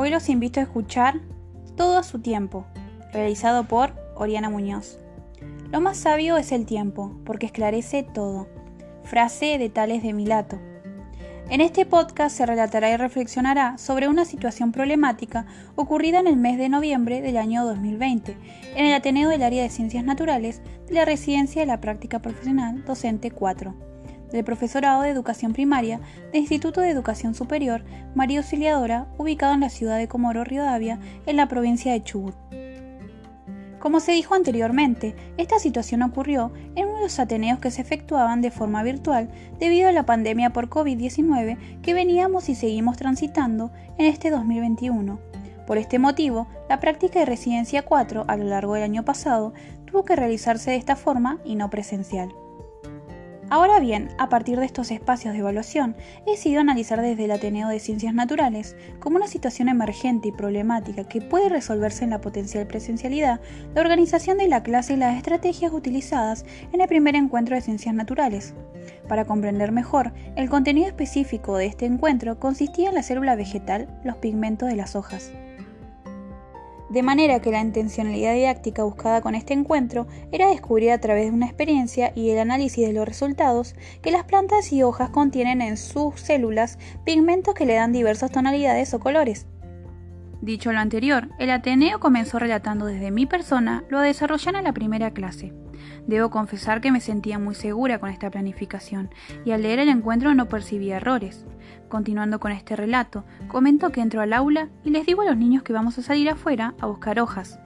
Hoy los invito a escuchar Todo a su tiempo, realizado por Oriana Muñoz. Lo más sabio es el tiempo, porque esclarece todo. Frase de Tales de Milato. En este podcast se relatará y reflexionará sobre una situación problemática ocurrida en el mes de noviembre del año 2020 en el Ateneo del Área de Ciencias Naturales de la Residencia de la Práctica Profesional Docente 4 del Profesorado de Educación Primaria del Instituto de Educación Superior María Auxiliadora, ubicado en la ciudad de Comoro Rivadavia, en la provincia de Chubut. Como se dijo anteriormente, esta situación ocurrió en uno de los ateneos que se efectuaban de forma virtual debido a la pandemia por COVID-19 que veníamos y seguimos transitando en este 2021. Por este motivo, la práctica de residencia 4 a lo largo del año pasado tuvo que realizarse de esta forma y no presencial. Ahora bien, a partir de estos espacios de evaluación, he decidido analizar desde el Ateneo de Ciencias Naturales como una situación emergente y problemática que puede resolverse en la potencial presencialidad, la organización de la clase y las estrategias utilizadas en el primer encuentro de Ciencias Naturales. Para comprender mejor, el contenido específico de este encuentro consistía en la célula vegetal, los pigmentos de las hojas de manera que la intencionalidad didáctica buscada con este encuentro era descubrir a través de una experiencia y el análisis de los resultados que las plantas y hojas contienen en sus células pigmentos que le dan diversas tonalidades o colores. Dicho lo anterior, el Ateneo comenzó relatando desde mi persona lo desarrollan en la primera clase. Debo confesar que me sentía muy segura con esta planificación y al leer el encuentro no percibí errores. Continuando con este relato, comento que entro al aula y les digo a los niños que vamos a salir afuera a buscar hojas.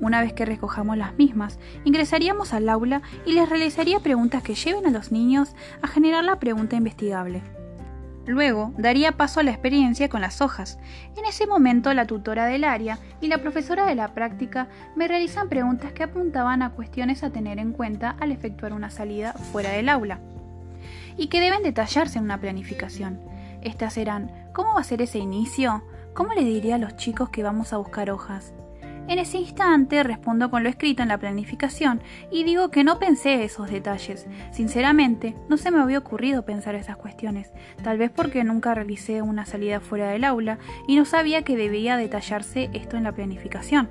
Una vez que recojamos las mismas, ingresaríamos al aula y les realizaría preguntas que lleven a los niños a generar la pregunta investigable. Luego daría paso a la experiencia con las hojas. En ese momento la tutora del área y la profesora de la práctica me realizan preguntas que apuntaban a cuestiones a tener en cuenta al efectuar una salida fuera del aula y que deben detallarse en una planificación. Estas serán, ¿cómo va a ser ese inicio? ¿Cómo le diría a los chicos que vamos a buscar hojas? En ese instante respondo con lo escrito en la planificación y digo que no pensé esos detalles. Sinceramente, no se me había ocurrido pensar esas cuestiones, tal vez porque nunca realicé una salida fuera del aula y no sabía que debía detallarse esto en la planificación.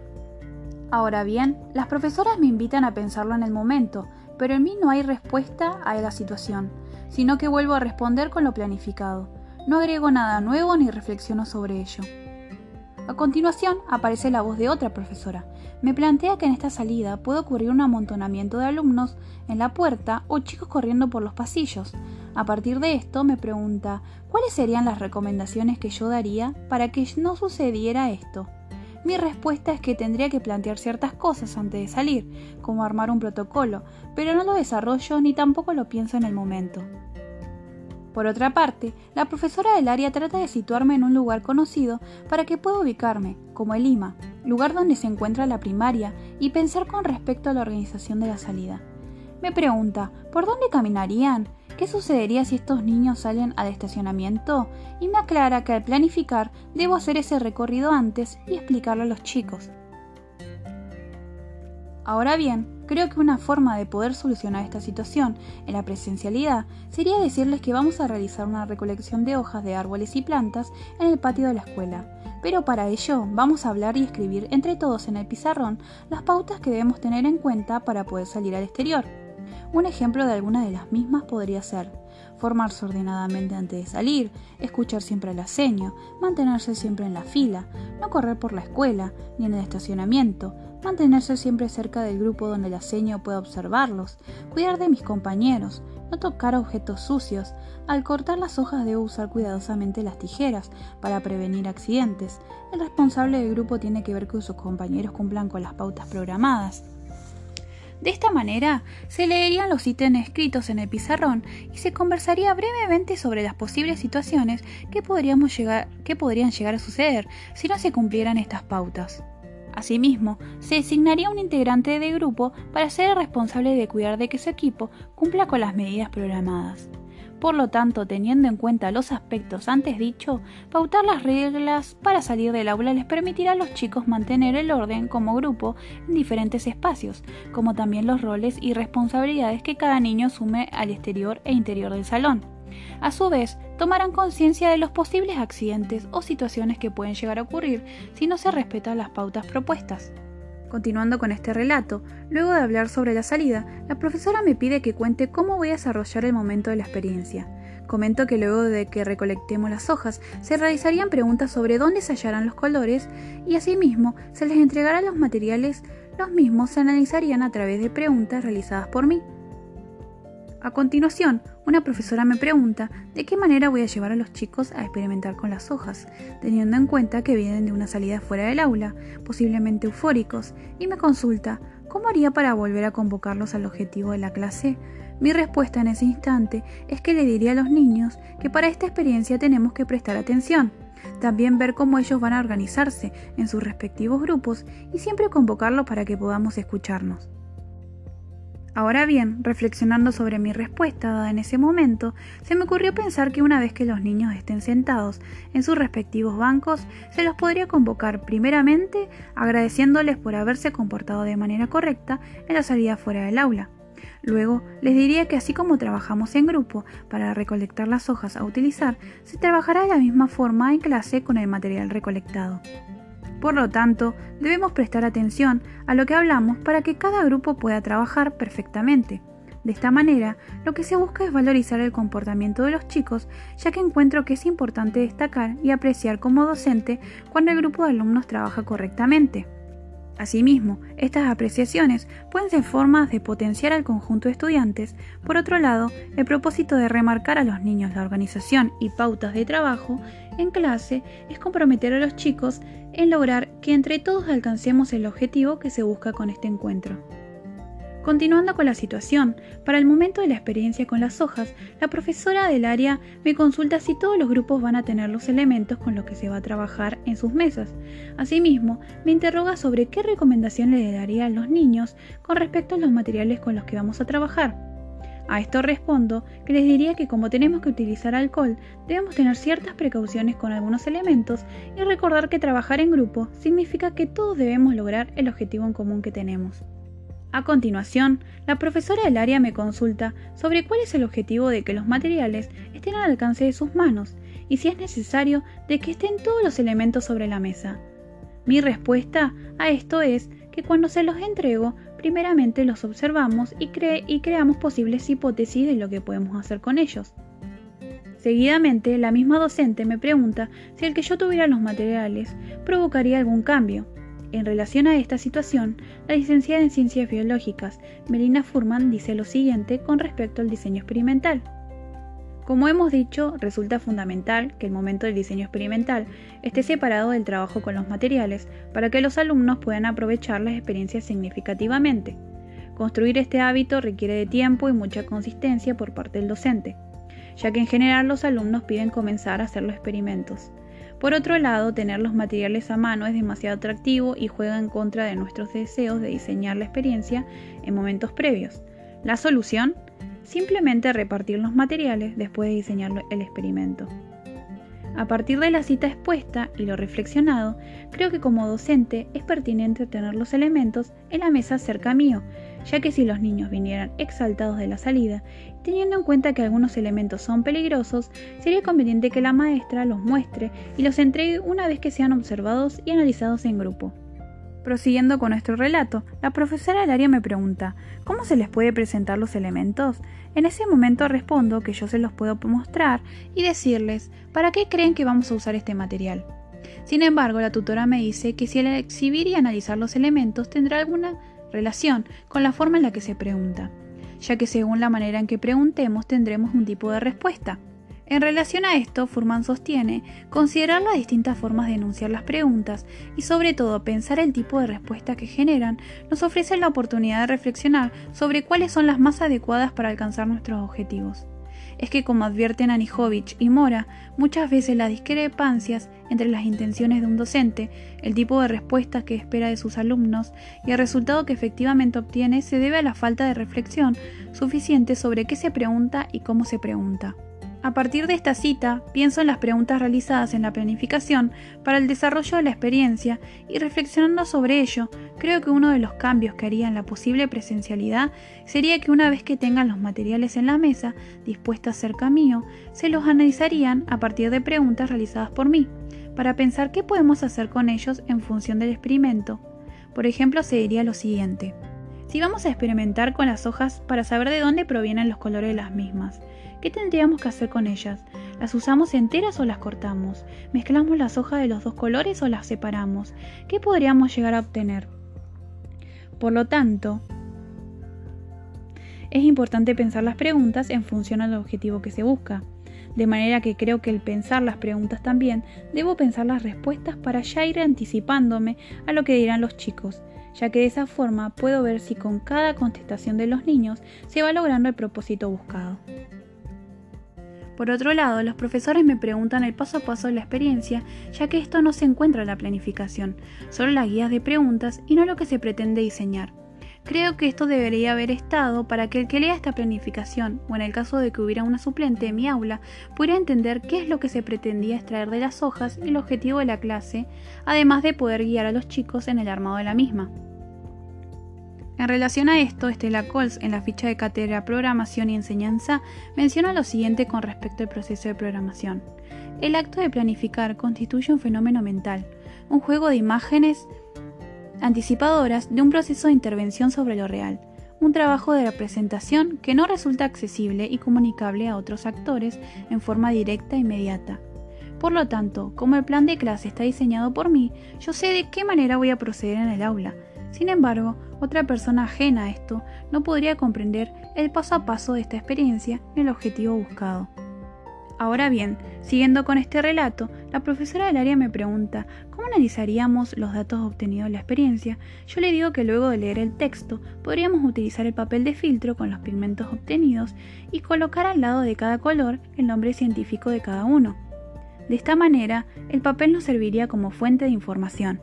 Ahora bien, las profesoras me invitan a pensarlo en el momento, pero en mí no hay respuesta a la situación, sino que vuelvo a responder con lo planificado. No agrego nada nuevo ni reflexiono sobre ello. A continuación aparece la voz de otra profesora. Me plantea que en esta salida puede ocurrir un amontonamiento de alumnos en la puerta o chicos corriendo por los pasillos. A partir de esto me pregunta cuáles serían las recomendaciones que yo daría para que no sucediera esto. Mi respuesta es que tendría que plantear ciertas cosas antes de salir, como armar un protocolo, pero no lo desarrollo ni tampoco lo pienso en el momento. Por otra parte, la profesora del área trata de situarme en un lugar conocido para que pueda ubicarme, como el Lima, lugar donde se encuentra la primaria, y pensar con respecto a la organización de la salida. Me pregunta, ¿por dónde caminarían? ¿Qué sucedería si estos niños salen al estacionamiento? Y me aclara que al planificar debo hacer ese recorrido antes y explicarlo a los chicos. Ahora bien, creo que una forma de poder solucionar esta situación en la presencialidad sería decirles que vamos a realizar una recolección de hojas de árboles y plantas en el patio de la escuela. Pero para ello vamos a hablar y escribir entre todos en el pizarrón las pautas que debemos tener en cuenta para poder salir al exterior. Un ejemplo de alguna de las mismas podría ser formarse ordenadamente antes de salir, escuchar siempre el aceño, mantenerse siempre en la fila, no correr por la escuela ni en el estacionamiento, mantenerse siempre cerca del grupo donde el aceño pueda observarlos, cuidar de mis compañeros, no tocar objetos sucios, al cortar las hojas debo usar cuidadosamente las tijeras para prevenir accidentes, el responsable del grupo tiene que ver que sus compañeros cumplan con las pautas programadas. De esta manera, se leerían los ítems escritos en el pizarrón y se conversaría brevemente sobre las posibles situaciones que, podríamos llegar, que podrían llegar a suceder si no se cumplieran estas pautas. Asimismo, se designaría un integrante del grupo para ser el responsable de cuidar de que su equipo cumpla con las medidas programadas. Por lo tanto, teniendo en cuenta los aspectos antes dicho, pautar las reglas para salir del aula les permitirá a los chicos mantener el orden como grupo en diferentes espacios, como también los roles y responsabilidades que cada niño asume al exterior e interior del salón. A su vez, tomarán conciencia de los posibles accidentes o situaciones que pueden llegar a ocurrir si no se respetan las pautas propuestas. Continuando con este relato, luego de hablar sobre la salida, la profesora me pide que cuente cómo voy a desarrollar el momento de la experiencia. Comento que luego de que recolectemos las hojas, se realizarían preguntas sobre dónde se hallarán los colores y asimismo se les entregará los materiales, los mismos se analizarían a través de preguntas realizadas por mí. A continuación, una profesora me pregunta de qué manera voy a llevar a los chicos a experimentar con las hojas, teniendo en cuenta que vienen de una salida fuera del aula, posiblemente eufóricos, y me consulta cómo haría para volver a convocarlos al objetivo de la clase. Mi respuesta en ese instante es que le diría a los niños que para esta experiencia tenemos que prestar atención, también ver cómo ellos van a organizarse en sus respectivos grupos y siempre convocarlos para que podamos escucharnos. Ahora bien, reflexionando sobre mi respuesta dada en ese momento, se me ocurrió pensar que una vez que los niños estén sentados en sus respectivos bancos, se los podría convocar primeramente agradeciéndoles por haberse comportado de manera correcta en la salida fuera del aula. Luego les diría que así como trabajamos en grupo para recolectar las hojas a utilizar, se trabajará de la misma forma en clase con el material recolectado. Por lo tanto, debemos prestar atención a lo que hablamos para que cada grupo pueda trabajar perfectamente. De esta manera, lo que se busca es valorizar el comportamiento de los chicos, ya que encuentro que es importante destacar y apreciar como docente cuando el grupo de alumnos trabaja correctamente. Asimismo, estas apreciaciones pueden ser formas de potenciar al conjunto de estudiantes. Por otro lado, el propósito de remarcar a los niños la organización y pautas de trabajo en clase es comprometer a los chicos en lograr que entre todos alcancemos el objetivo que se busca con este encuentro. Continuando con la situación, para el momento de la experiencia con las hojas, la profesora del área me consulta si todos los grupos van a tener los elementos con los que se va a trabajar en sus mesas. Asimismo, me interroga sobre qué recomendación le daría a los niños con respecto a los materiales con los que vamos a trabajar. A esto respondo que les diría que como tenemos que utilizar alcohol, debemos tener ciertas precauciones con algunos elementos y recordar que trabajar en grupo significa que todos debemos lograr el objetivo en común que tenemos. A continuación, la profesora del área me consulta sobre cuál es el objetivo de que los materiales estén al alcance de sus manos y si es necesario de que estén todos los elementos sobre la mesa. Mi respuesta a esto es que cuando se los entrego, primeramente los observamos y, y creamos posibles hipótesis de lo que podemos hacer con ellos. Seguidamente, la misma docente me pregunta si el que yo tuviera los materiales provocaría algún cambio, en relación a esta situación, la licenciada en Ciencias Biológicas, Melina Furman, dice lo siguiente con respecto al diseño experimental. Como hemos dicho, resulta fundamental que el momento del diseño experimental esté separado del trabajo con los materiales para que los alumnos puedan aprovechar las experiencias significativamente. Construir este hábito requiere de tiempo y mucha consistencia por parte del docente, ya que en general los alumnos piden comenzar a hacer los experimentos. Por otro lado, tener los materiales a mano es demasiado atractivo y juega en contra de nuestros deseos de diseñar la experiencia en momentos previos. La solución, simplemente repartir los materiales después de diseñar el experimento. A partir de la cita expuesta y lo reflexionado, creo que como docente es pertinente tener los elementos en la mesa cerca mío, ya que si los niños vinieran exaltados de la salida, teniendo en cuenta que algunos elementos son peligrosos, sería conveniente que la maestra los muestre y los entregue una vez que sean observados y analizados en grupo. Prosiguiendo con nuestro relato, la profesora área me pregunta, ¿cómo se les puede presentar los elementos? En ese momento respondo que yo se los puedo mostrar y decirles, ¿para qué creen que vamos a usar este material? Sin embargo, la tutora me dice que si el exhibir y analizar los elementos tendrá alguna relación con la forma en la que se pregunta, ya que según la manera en que preguntemos tendremos un tipo de respuesta. En relación a esto, Furman sostiene considerar las distintas formas de enunciar las preguntas y sobre todo pensar el tipo de respuesta que generan nos ofrece la oportunidad de reflexionar sobre cuáles son las más adecuadas para alcanzar nuestros objetivos es que, como advierten Anijovic y Mora, muchas veces las discrepancias entre las intenciones de un docente, el tipo de respuesta que espera de sus alumnos y el resultado que efectivamente obtiene se debe a la falta de reflexión suficiente sobre qué se pregunta y cómo se pregunta. A partir de esta cita, pienso en las preguntas realizadas en la planificación para el desarrollo de la experiencia y reflexionando sobre ello, creo que uno de los cambios que haría en la posible presencialidad sería que una vez que tengan los materiales en la mesa, dispuestos cerca mío, se los analizarían a partir de preguntas realizadas por mí, para pensar qué podemos hacer con ellos en función del experimento. Por ejemplo, se diría lo siguiente. Si vamos a experimentar con las hojas para saber de dónde provienen los colores de las mismas, ¿qué tendríamos que hacer con ellas? ¿Las usamos enteras o las cortamos? ¿Mezclamos las hojas de los dos colores o las separamos? ¿Qué podríamos llegar a obtener? Por lo tanto, es importante pensar las preguntas en función al objetivo que se busca. De manera que creo que el pensar las preguntas también, debo pensar las respuestas para ya ir anticipándome a lo que dirán los chicos, ya que de esa forma puedo ver si con cada contestación de los niños se va logrando el propósito buscado. Por otro lado, los profesores me preguntan el paso a paso de la experiencia, ya que esto no se encuentra en la planificación, solo las guías de preguntas y no lo que se pretende diseñar. Creo que esto debería haber estado para que el que lea esta planificación, o en el caso de que hubiera una suplente en mi aula, pudiera entender qué es lo que se pretendía extraer de las hojas y el objetivo de la clase, además de poder guiar a los chicos en el armado de la misma. En relación a esto, Estela Coles, en la ficha de cátedra Programación y Enseñanza, menciona lo siguiente con respecto al proceso de programación. El acto de planificar constituye un fenómeno mental, un juego de imágenes anticipadoras de un proceso de intervención sobre lo real, un trabajo de representación que no resulta accesible y comunicable a otros actores en forma directa e inmediata. Por lo tanto, como el plan de clase está diseñado por mí, yo sé de qué manera voy a proceder en el aula, sin embargo, otra persona ajena a esto no podría comprender el paso a paso de esta experiencia ni el objetivo buscado. Ahora bien, siguiendo con este relato, la profesora del área me pregunta cómo analizaríamos los datos obtenidos de la experiencia. Yo le digo que luego de leer el texto podríamos utilizar el papel de filtro con los pigmentos obtenidos y colocar al lado de cada color el nombre científico de cada uno. De esta manera, el papel nos serviría como fuente de información.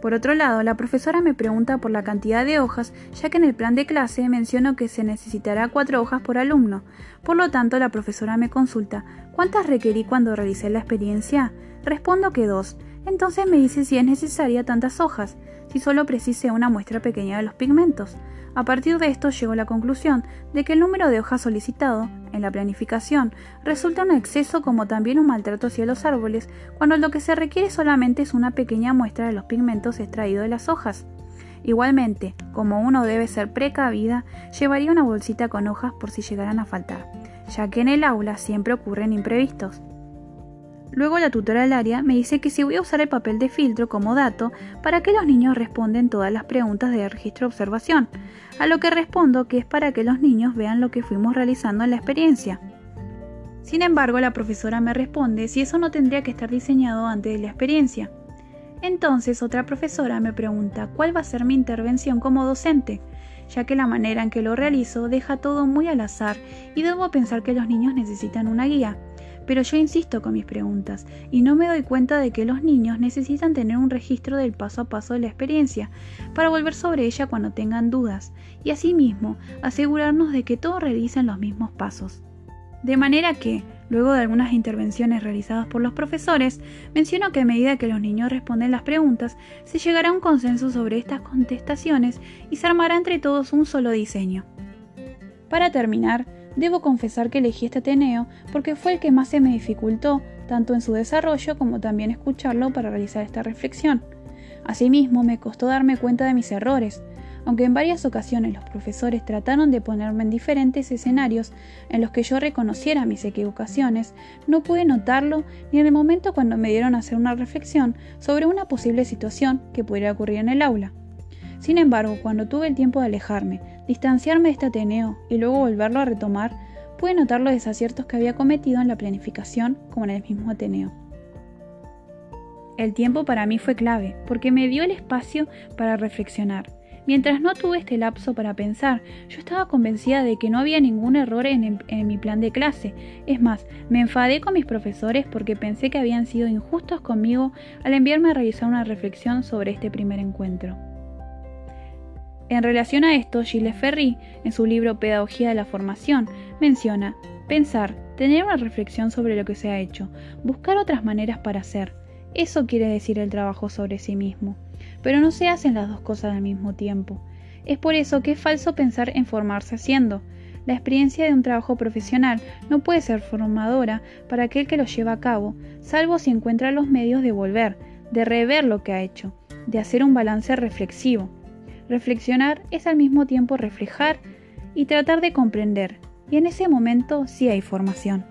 Por otro lado, la profesora me pregunta por la cantidad de hojas, ya que en el plan de clase menciono que se necesitará cuatro hojas por alumno. Por lo tanto, la profesora me consulta ¿cuántas requerí cuando realicé la experiencia? Respondo que dos. Entonces me dice si es necesaria tantas hojas, si solo precise una muestra pequeña de los pigmentos. A partir de esto llego a la conclusión de que el número de hojas solicitado en la planificación resulta un exceso como también un maltrato hacia los árboles cuando lo que se requiere solamente es una pequeña muestra de los pigmentos extraídos de las hojas. Igualmente, como uno debe ser precavida, llevaría una bolsita con hojas por si llegaran a faltar, ya que en el aula siempre ocurren imprevistos. Luego la tutora del área me dice que si voy a usar el papel de filtro como dato para que los niños responden todas las preguntas de registro de observación, a lo que respondo que es para que los niños vean lo que fuimos realizando en la experiencia. Sin embargo, la profesora me responde si eso no tendría que estar diseñado antes de la experiencia. Entonces otra profesora me pregunta cuál va a ser mi intervención como docente, ya que la manera en que lo realizo deja todo muy al azar y debo pensar que los niños necesitan una guía pero yo insisto con mis preguntas y no me doy cuenta de que los niños necesitan tener un registro del paso a paso de la experiencia para volver sobre ella cuando tengan dudas y asimismo asegurarnos de que todos realicen los mismos pasos. De manera que, luego de algunas intervenciones realizadas por los profesores, menciono que a medida que los niños responden las preguntas, se llegará a un consenso sobre estas contestaciones y se armará entre todos un solo diseño. Para terminar, Debo confesar que elegí este Ateneo porque fue el que más se me dificultó, tanto en su desarrollo como también escucharlo para realizar esta reflexión. Asimismo, me costó darme cuenta de mis errores, aunque en varias ocasiones los profesores trataron de ponerme en diferentes escenarios en los que yo reconociera mis equivocaciones, no pude notarlo ni en el momento cuando me dieron a hacer una reflexión sobre una posible situación que pudiera ocurrir en el aula. Sin embargo, cuando tuve el tiempo de alejarme, distanciarme de este Ateneo y luego volverlo a retomar, pude notar los desaciertos que había cometido en la planificación como en el mismo Ateneo. El tiempo para mí fue clave, porque me dio el espacio para reflexionar. Mientras no tuve este lapso para pensar, yo estaba convencida de que no había ningún error en, en, mi plan de clase. Es más, me enfadé con mis profesores porque pensé que habían sido injustos conmigo al enviarme a realizar una reflexión sobre este primer encuentro. En relación a esto, Gilles Ferry, en su libro Pedagogía de la Formación, menciona, pensar tener una reflexión sobre lo que se ha hecho, buscar otras maneras para hacer. Eso quiere decir el trabajo sobre sí mismo. Pero no se hacen las dos cosas al mismo tiempo. Es por eso que es falso pensar en formarse haciendo. La experiencia de un trabajo profesional no puede ser formadora para aquel que lo lleva a cabo, salvo si encuentra los medios de volver, de rever lo que ha hecho, de hacer un balance reflexivo. Reflexionar es al mismo tiempo reflejar y tratar de comprender, y en ese momento sí hay formación.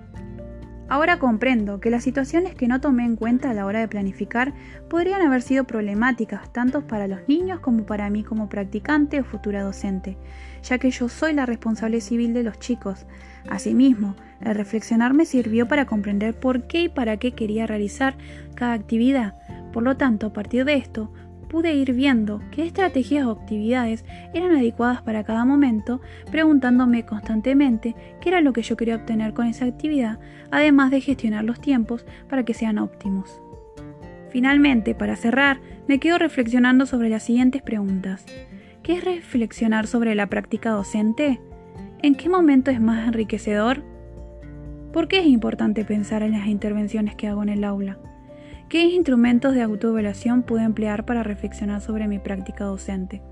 Ahora comprendo que las situaciones que no tomé en cuenta a la hora de planificar podrían haber sido problemáticas tanto para los niños como para mí como practicante o futura docente, ya que yo soy la responsable civil de los chicos. Asimismo, el reflexionar me sirvió para comprender por qué y para qué quería realizar cada actividad. Por lo tanto, a partir de esto, pude ir viendo qué estrategias o actividades eran adecuadas para cada momento, preguntándome constantemente qué era lo que yo quería obtener con esa actividad, además de gestionar los tiempos para que sean óptimos. Finalmente, para cerrar, me quedo reflexionando sobre las siguientes preguntas. ¿Qué es reflexionar sobre la práctica docente? ¿En qué momento es más enriquecedor? ¿Por qué es importante pensar en las intervenciones que hago en el aula? ¿Qué instrumentos de autoevaluación puedo emplear para reflexionar sobre mi práctica docente?